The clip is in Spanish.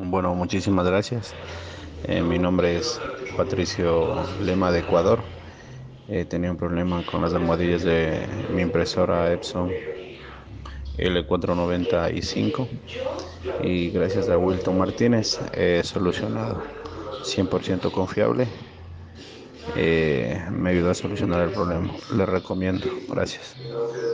Bueno, muchísimas gracias. Eh, mi nombre es Patricio Lema de Ecuador. Eh, he tenido un problema con las almohadillas de mi impresora Epson L495 y gracias a Wilton Martínez he solucionado 100% confiable. Eh, me ayudó a solucionar el problema. Le recomiendo. Gracias.